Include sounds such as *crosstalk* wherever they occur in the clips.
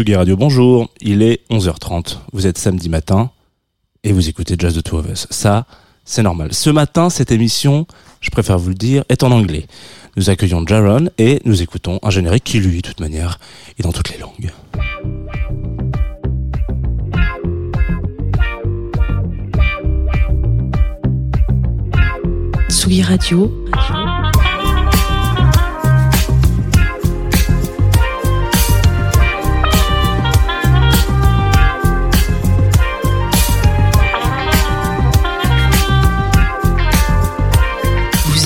Tsugi Radio, bonjour. Il est 11h30. Vous êtes samedi matin et vous écoutez Jazz the Two of Us. Ça, c'est normal. Ce matin, cette émission, je préfère vous le dire, est en anglais. Nous accueillons Jaron et nous écoutons un générique qui, lui, de toute manière, est dans toutes les langues. Tsugi Radio.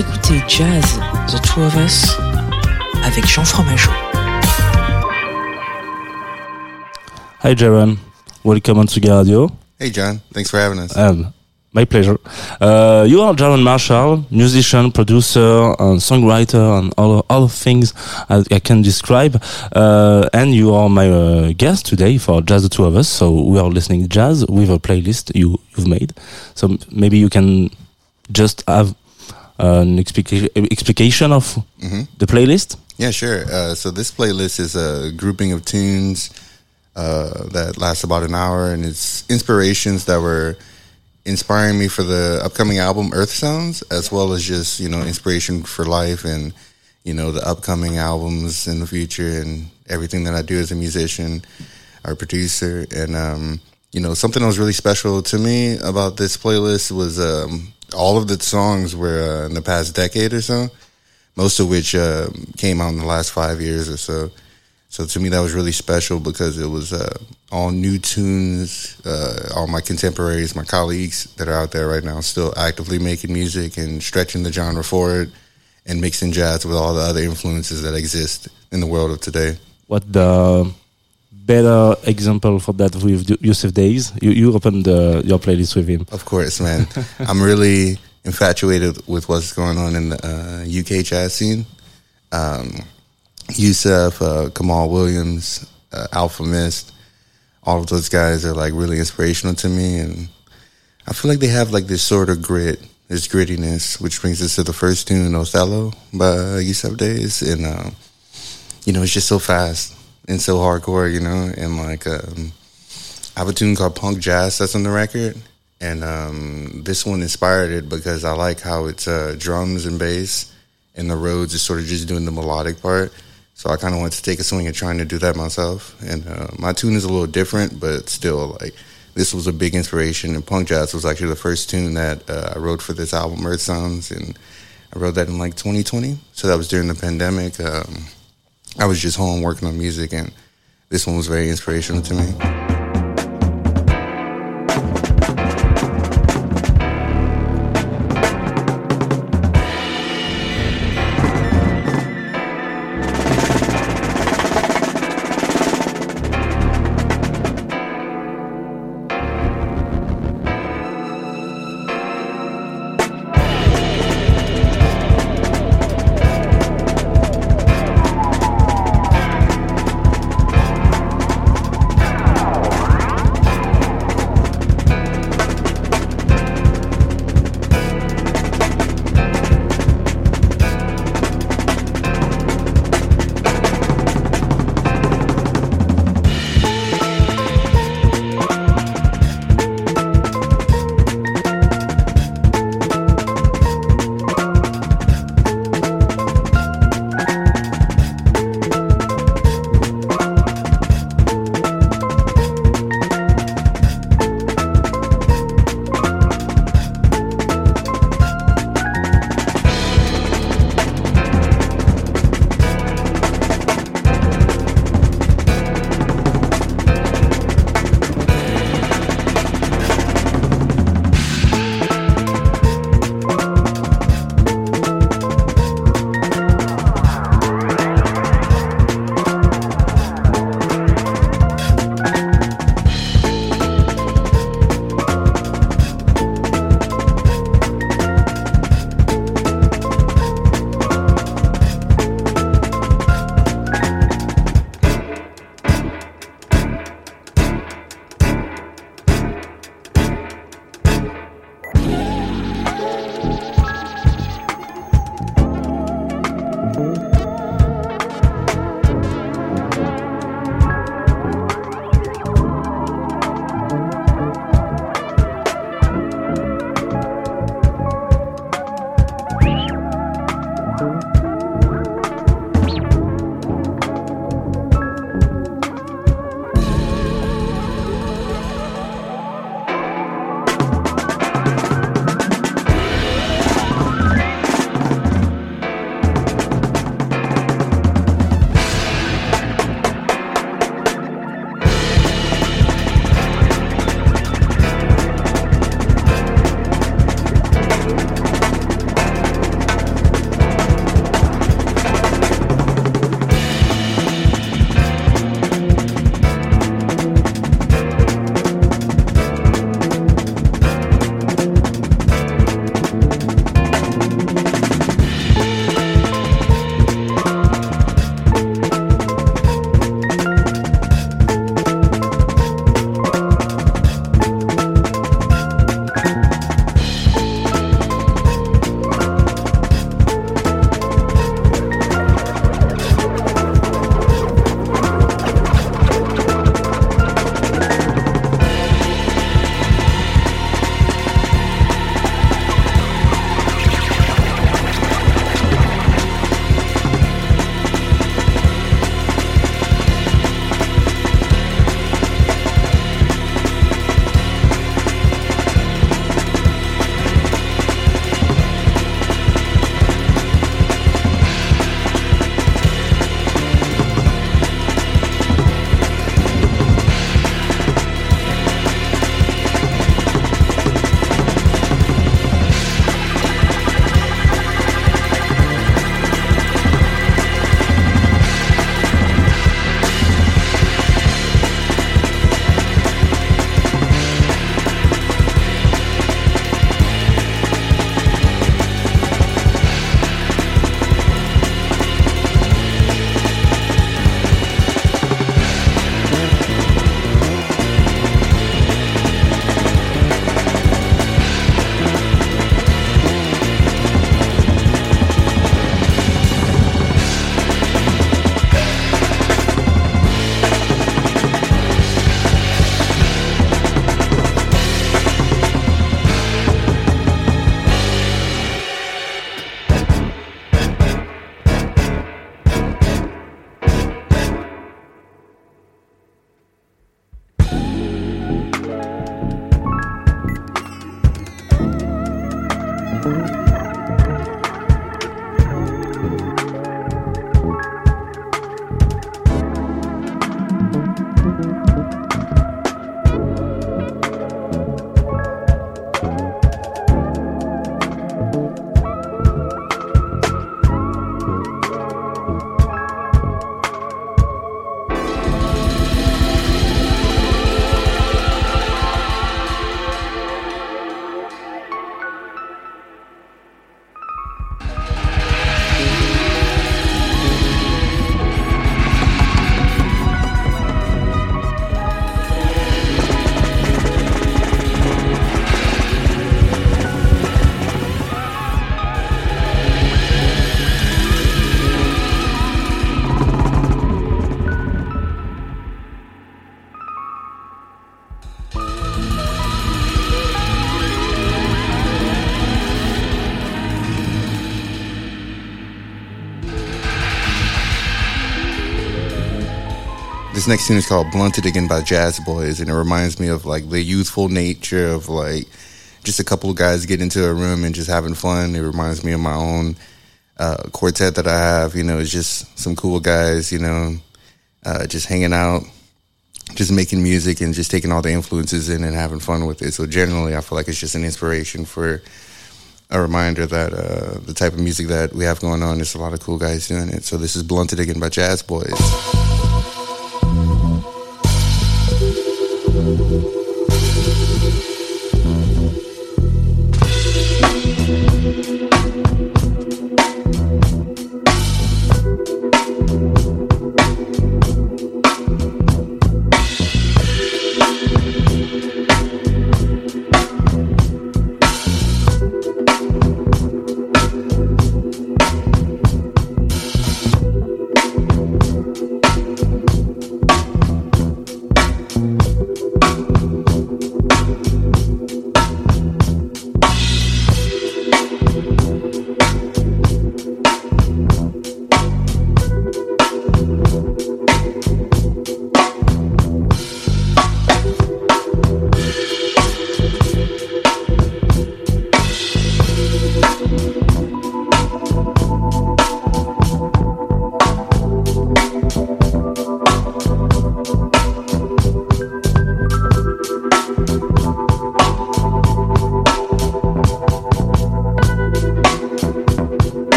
Écoutez Jazz, The Two of Us, avec Jean Fromageau. Hi, Jaron. Welcome on Tsugi Radio. Hey, John. Thanks for having us. Um, my pleasure. Uh, you are Jaron Marshall, musician, producer, and songwriter, and all all things I, I can describe. Uh, and you are my uh, guest today for Jazz the Two of Us. So we are listening jazz with a playlist you you've made. So maybe you can just have an explica- explication of Mhm. the playlist. Yeah, sure. Uh, so this playlist is a grouping of tunes uh, that lasts about an hour, and it's inspirations that were inspiring me for the upcoming album Earth Sounds, as well as just you know inspiration for life and you know the upcoming albums in the future and everything that I do as a musician or producer. And um, you know something that was really special to me about this playlist was um, all of the songs were uh, in the past decade or so most of which uh, came out in the last five years or so. So to me, that was really special because it was uh, all new tunes, uh, all my contemporaries, my colleagues that are out there right now, still actively making music and stretching the genre forward and mixing jazz with all the other influences that exist in the world of today. What the better example for that with Yussef Dayes? You you opened the, your playlist with him. Of course, man. *laughs* I'm really infatuated with what's going on in the uh, UK jazz scene. Um, Yussef, uh, Kamaal Williams, uh, Alfa Mist, all of those guys are like really inspirational to me, and I feel like they have like this sort of grit, this grittiness, which brings us to the first tune, Othello by Yussef Dayes, and um, you know it's just so fast and so hardcore, you know, and like um, I have a tune called Punk Jazz that's on the record, and um, this one inspired it because I like how it's uh, drums and bass, and the Rhodes is sort of just doing the melodic part. So I kind of wanted to take a swing at trying to do that myself, and uh, my tune is a little different, but still like this was a big inspiration. And Punk Jazz was actually the first tune that uh, I wrote for this album, Earth Sounds, and I wrote that in like 2020. So that was during the pandemic. Um, I was just home working on music, and this one was very inspirational to me. Next tune is called "Blunted Again" by Jazz Boys, and it reminds me of like the youthful nature of like just a couple of guys getting into a room and just having fun. It reminds me of my own uh, quartet that I have. You know, it's just some cool guys. You know, uh, just hanging out, just making music, and just taking all the influences in and having fun with it. So generally, I feel like it's just an inspiration for a reminder that uh, the type of music that we have going on, there's a lot of cool guys doing it. So this is Blunted Again by Jazz Boys.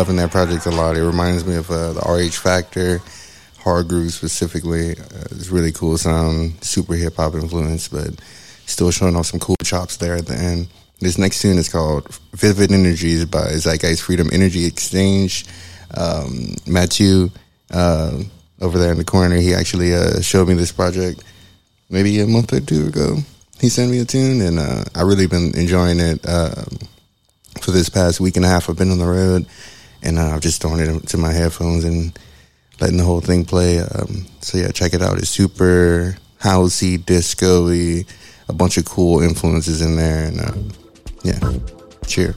Loving that project a lot. It reminds me of uh, the RH Factor, hard groove specifically. Uh, it's really cool sound, super hip hop influence, but still showing off some cool chops there at the end. This next tune is called Vivid Energies by Zeitgeist Freedom Energy Exchange. Um, Matthew, uh, over there in the corner, he actually uh, showed me this project maybe a month or two ago. He sent me a tune, and uh, I really been enjoying it um, for this past week and a half. I've been on the road, and uh, I've just thrown it into my headphones and letting the whole thing play. Um, so yeah, check it out. It's super housey, disco-y, a bunch of cool influences in there, and uh, yeah, cheers.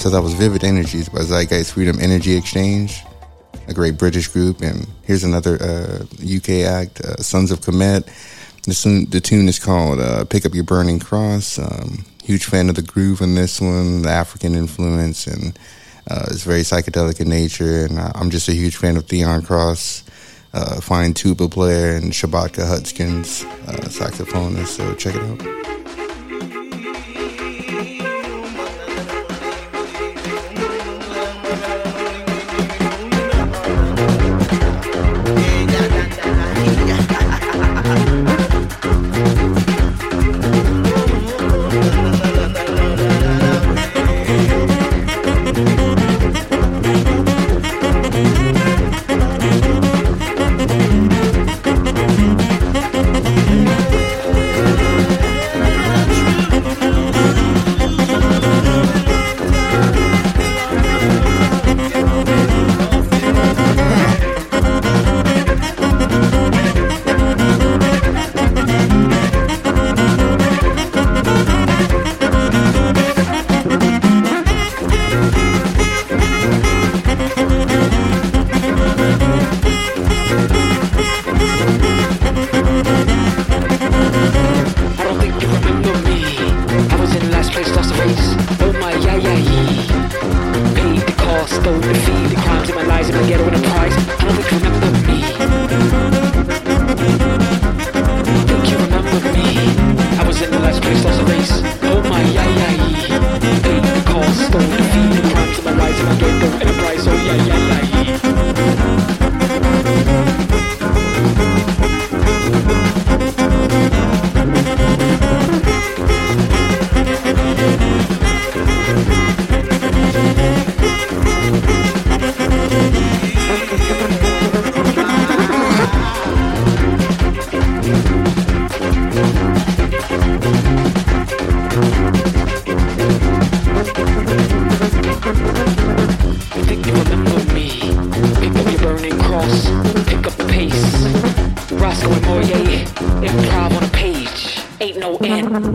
So that was Vivid Energies by Zeitgeist Freedom Energy Exchange, a great British group. And here's another uh, UK act, uh, Sons of Kemet. The, tune, the tune is called uh, Pick Up Your Burning Cross. Um, huge fan of the groove in this one, the African influence, and uh, it's very psychedelic in nature. And I'm just a huge fan of Theon Cross, uh, fine tuba player, and Shabaka Hutchings, uh, saxophonist. So check it out.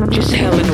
just hell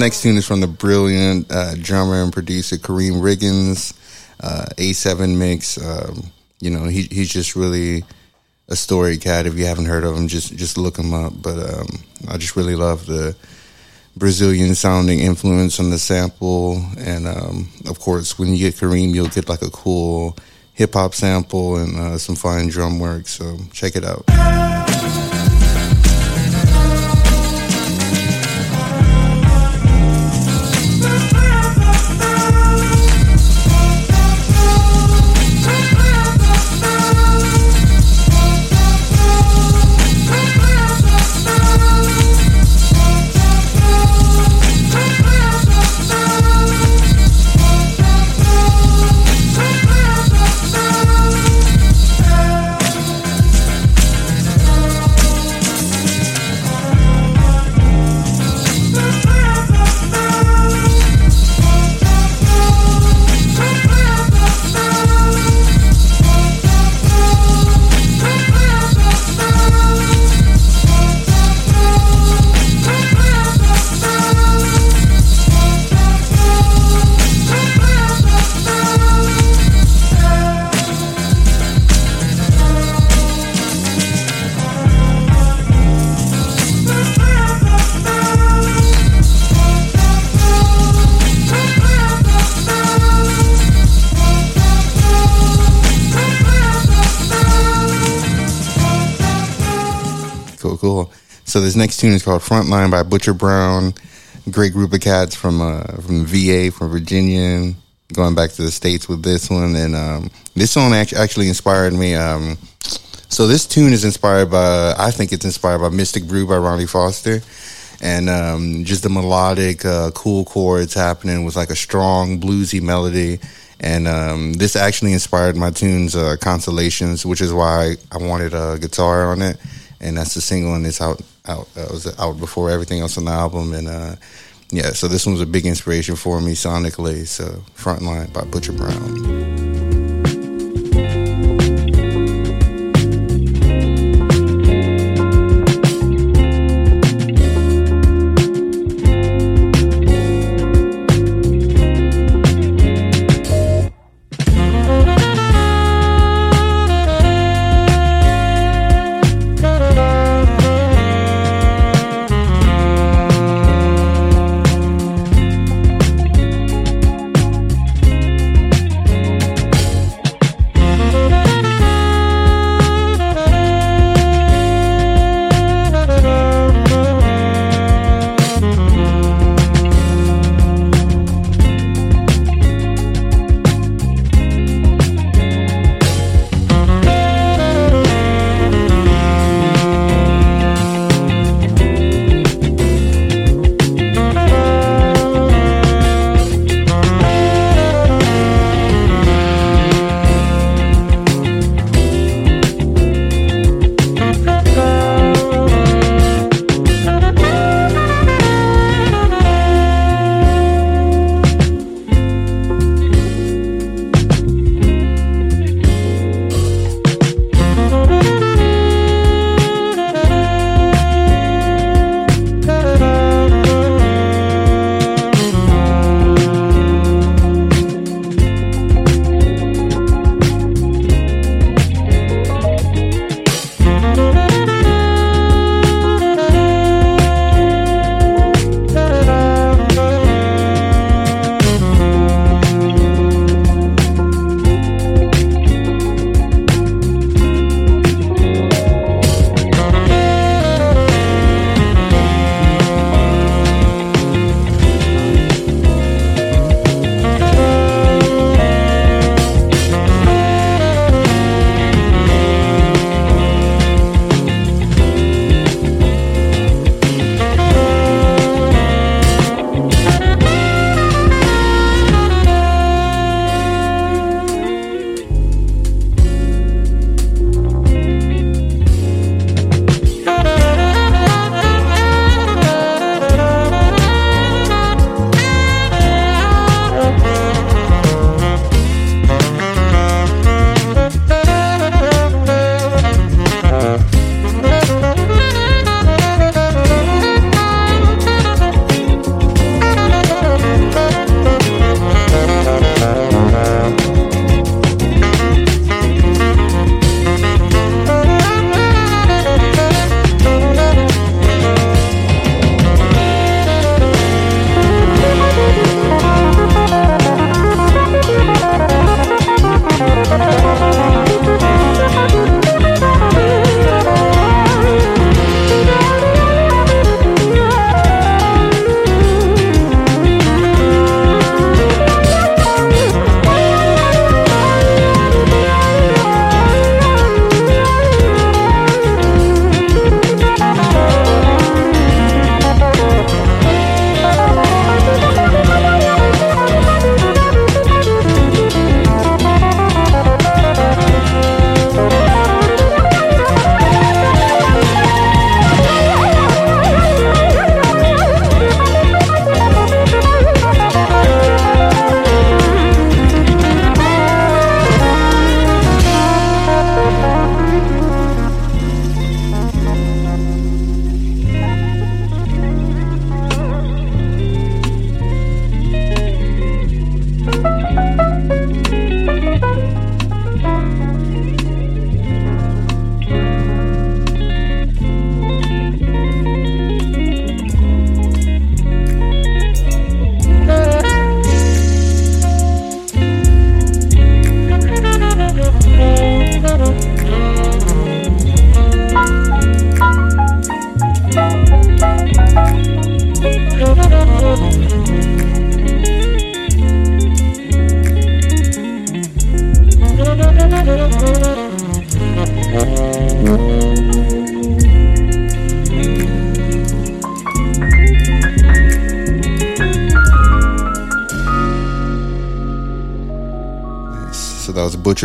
next tune is from the brilliant uh, drummer and producer Karriem Riggins, uh, A7 mix. Um, you know, he he's just really a story cat. If you haven't heard of him, just just look him up. But um, I just really love the Brazilian sounding influence on the sample, and um, of course, when you get Karriem, you'll get like a cool hip hop sample and uh, some fine drum work. So check it out. Next tune is called Frontline by Butcher Brown. Great group of cats from uh, from VA, from Virginia, going back to the states with this one, and um, this song actually inspired me. Um, so this tune is inspired by, I think it's inspired by Mystic Brew by Ronnie Foster. And um, just the melodic, uh, cool chords happening with like a strong bluesy melody. And um, this actually inspired my tunes, uh, Constellations, which is why I wanted a guitar on it. And that's the single, and it's out out uh, was out before everything else on the album. And uh, yeah, so this one was a big inspiration for me sonically. So Frontline by Butcher Brown.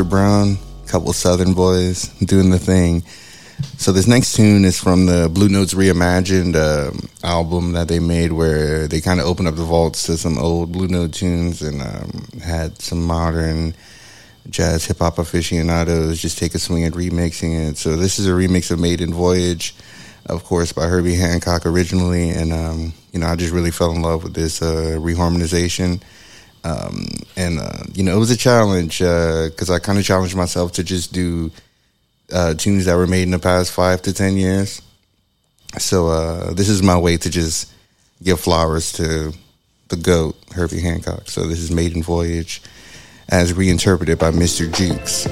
Brown, a couple Southern boys doing the thing. So this next tune is from the Blue Notes Reimagined uh, album that they made, where they kind of opened up the vaults to some old Blue Note tunes and um, had some modern jazz hip hop aficionados just take a swing at remixing it. So this is a remix of Maiden Voyage, of course, by Herbie Hancock originally, and um, you know I just really fell in love with this uh, reharmonization. Um, and uh, you know it was a challenge because uh, I kind of challenged myself to just do uh, tunes that were made in the past five to ten years. So uh, this is my way to just give flowers to the goat Herbie Hancock. So this is Maiden Voyage, as reinterpreted by Mr. Jukes.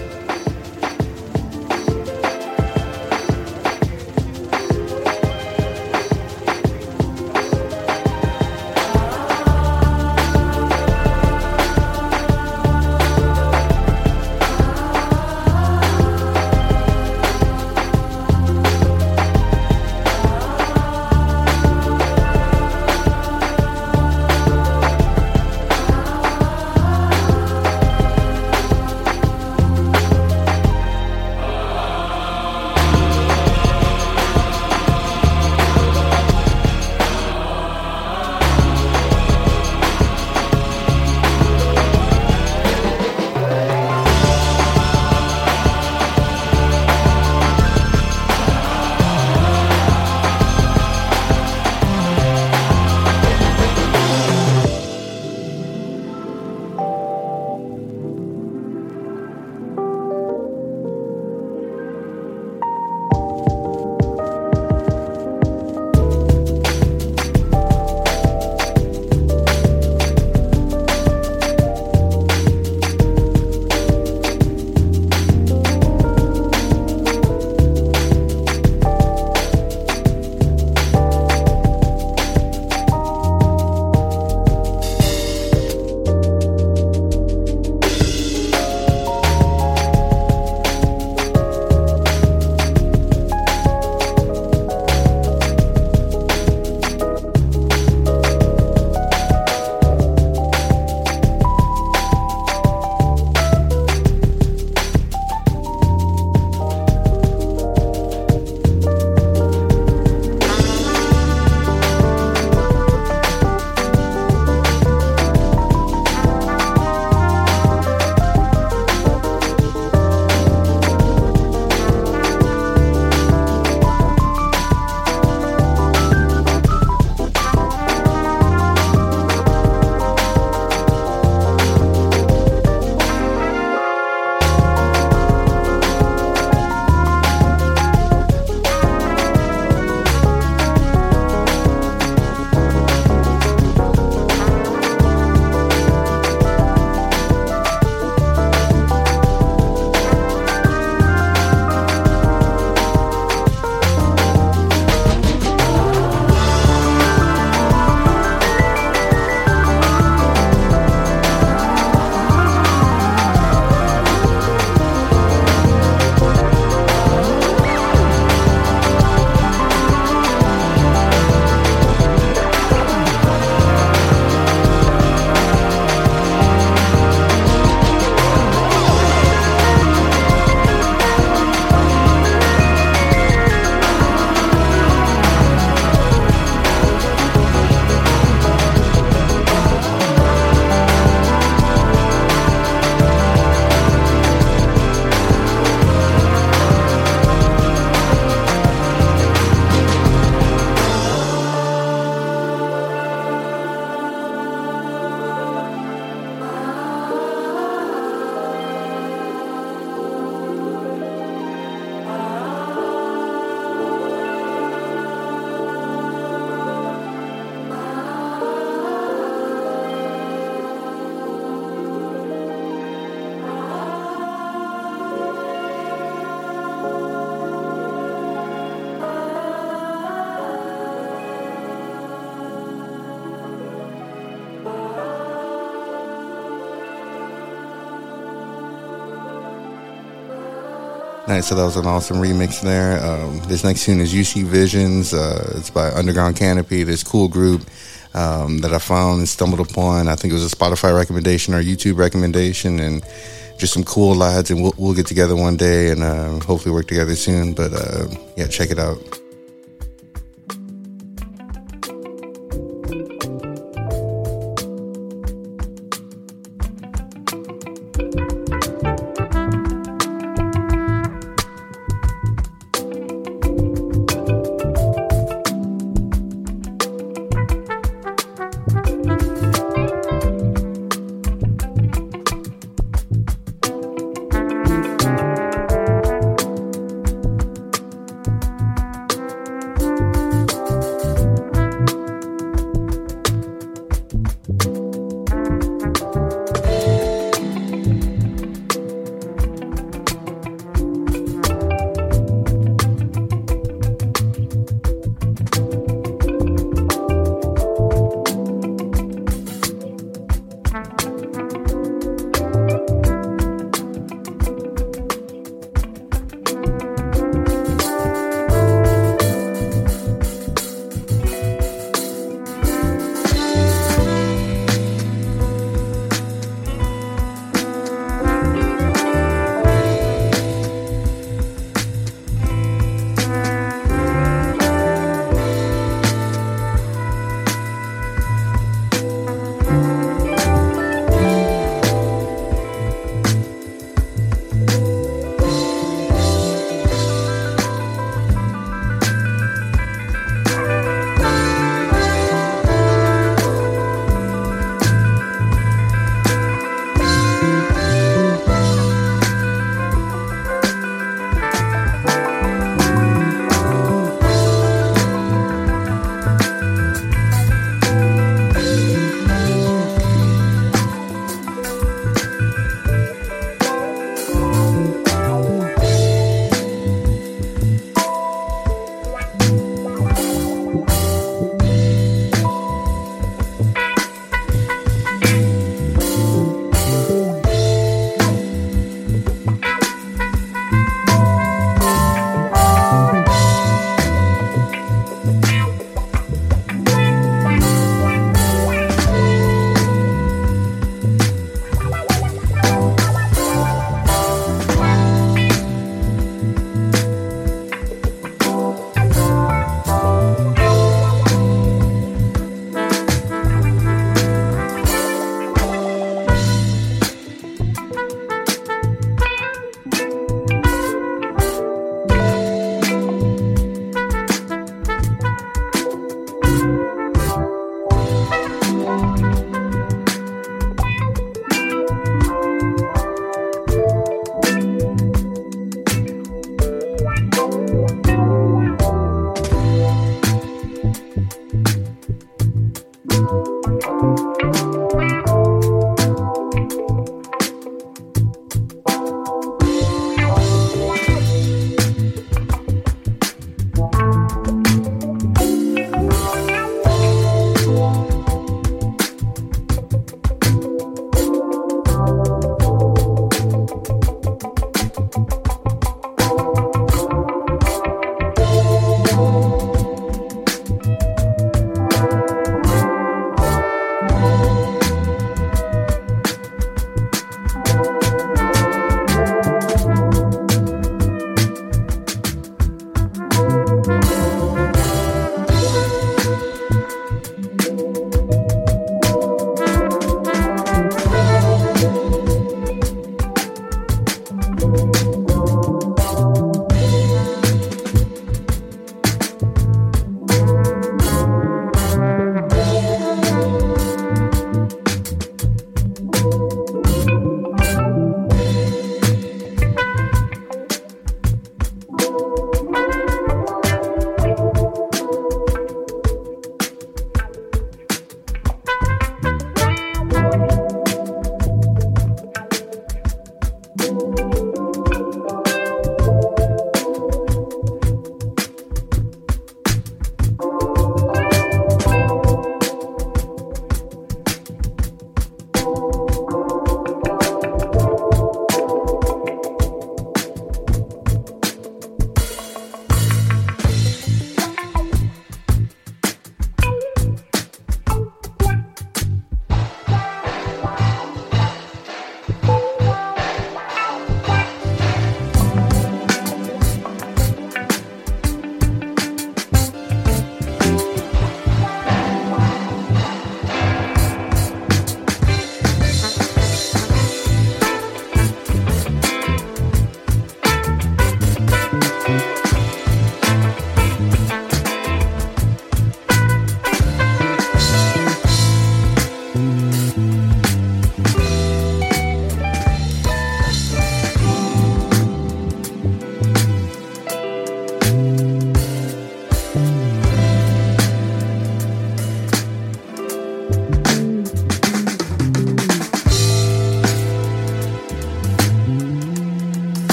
Nice. So that was an awesome remix there. Um, this next tune is UC Visions. Uh, it's by Underground Canopy, this cool group um, that I found and stumbled upon. I think it was a Spotify recommendation or YouTube recommendation, and just some cool lads, and we'll we'll get together one day and uh, hopefully work together soon. But uh, yeah, check it out.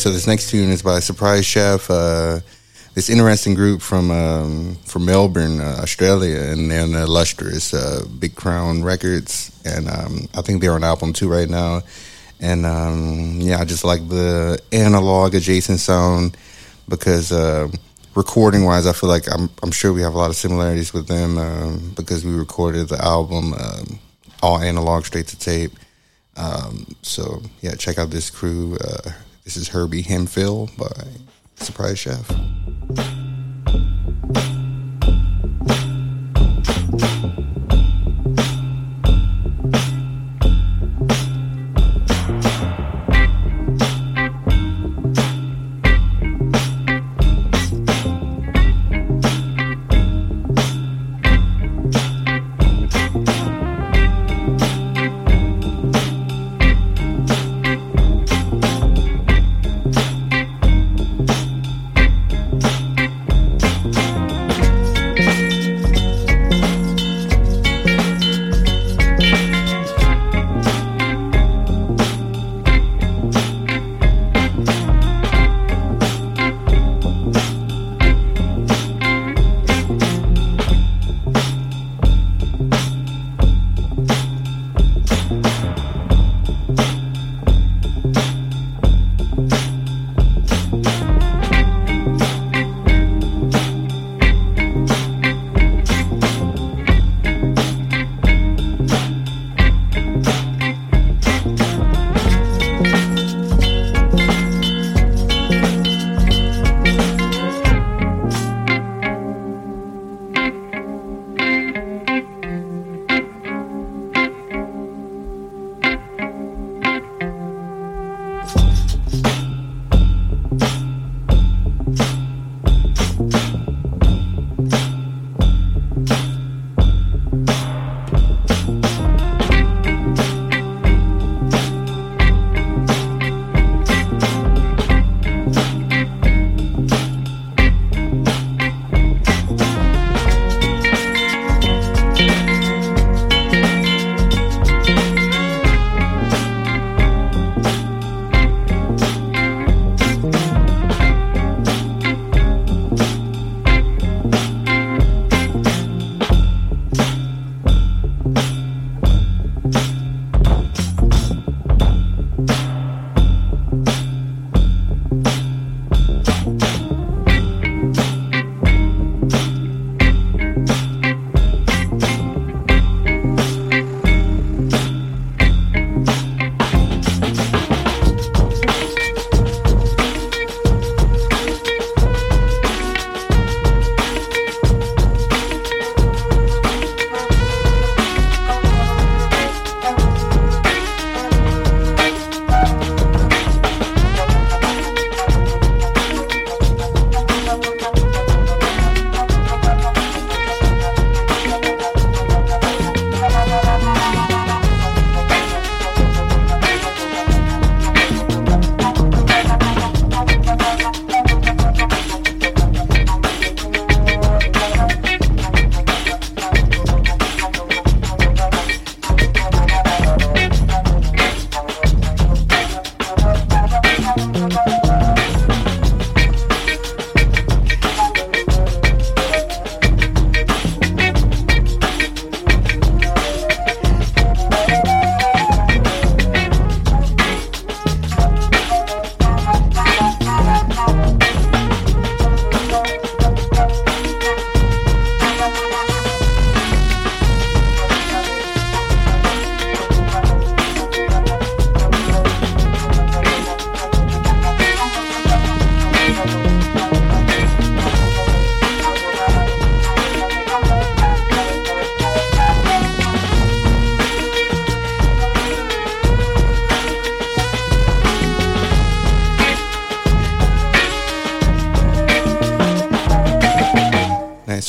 so this next tune is by Surprise Chef. Uh, this interesting group from um, from Melbourne, uh, Australia, and they're in the illustrious uh, Big Crown Records, and um, I think they're on album two right now. And um, yeah, I just like the analog adjacent sound because uh, recording wise, I feel like I'm I'm sure we have a lot of similarities with them um, because we recorded the album um, all analog straight to tape. Um, so yeah, check out this crew. Uh, this is Herbie Hemphill by Surprise Chef.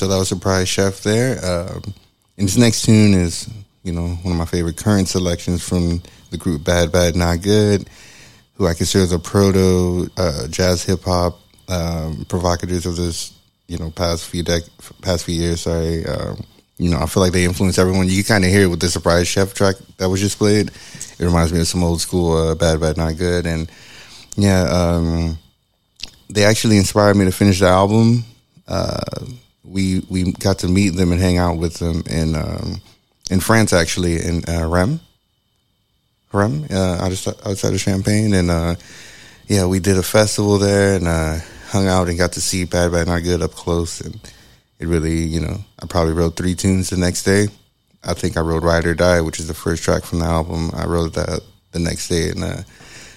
So that was surprise chef there. Um, and this next tune is, you know, one of my favorite current selections from the group Bad Bad Not Good, who I consider the proto uh, jazz hip hop um, provocateurs of this, you know, past few dec- past few years. Sorry, um, you know, I feel like they influence everyone. You kind of hear it with the surprise chef track that was just played. It reminds me of some old school uh, Bad Bad Not Good, and yeah, um, they actually inspired me to finish the album. Uh, we we got to meet them and hang out with them in um, in France, actually in uh, Rem, Rem, uh, outside of Champagne, and uh, yeah, we did a festival there and uh, hung out and got to see Bad Bad Not Good up close, and it really, you know, I probably wrote three tunes the next day. I think I wrote Ride or Die, which is the first track from the album. I wrote that the next day in a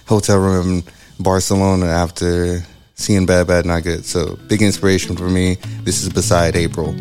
hotel room in Barcelona after seeing Bad Bad Not Good. So big inspiration for me. This is Beside April.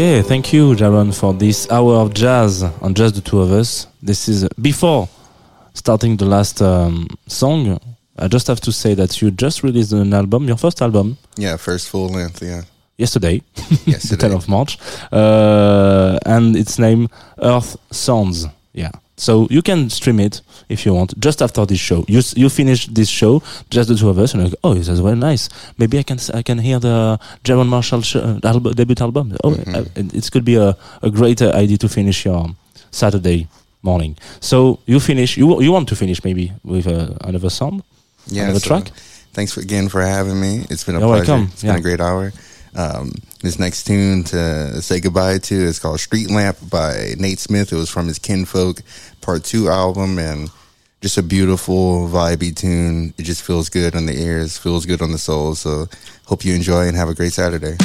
Okay, thank you, Jaron, for this hour of jazz on just the two of us. This is before starting the last um, song. I just have to say that you just released an album, your first album, Yeah, first full length. Yeah, yesterday, *laughs* the 10th of March, uh, and it's named Earth Sounds. Yeah. So you can stream it if you want just after this show. You you finish this show, just the two of us, and like, oh, this is very nice. Maybe I can I can hear the Jaron Marshall sh- uh, album, debut album. Oh, Mhm. uh, it, it could be a, a great idea to finish your Saturday morning. So you finish. You you want to finish maybe with uh, another song, Yeah, another so track. Thanks for, again for having me. It's been a You're pleasure. welcome. It's Yeah. been a great hour. Um, this next tune to say goodbye to is called Street Lamp by Nate Smith. It was from his Kinfolk Part 2 album and just a beautiful, vibey tune. It just feels good on the ears, feels good on the soul. So hope you enjoy and have a great Saturday.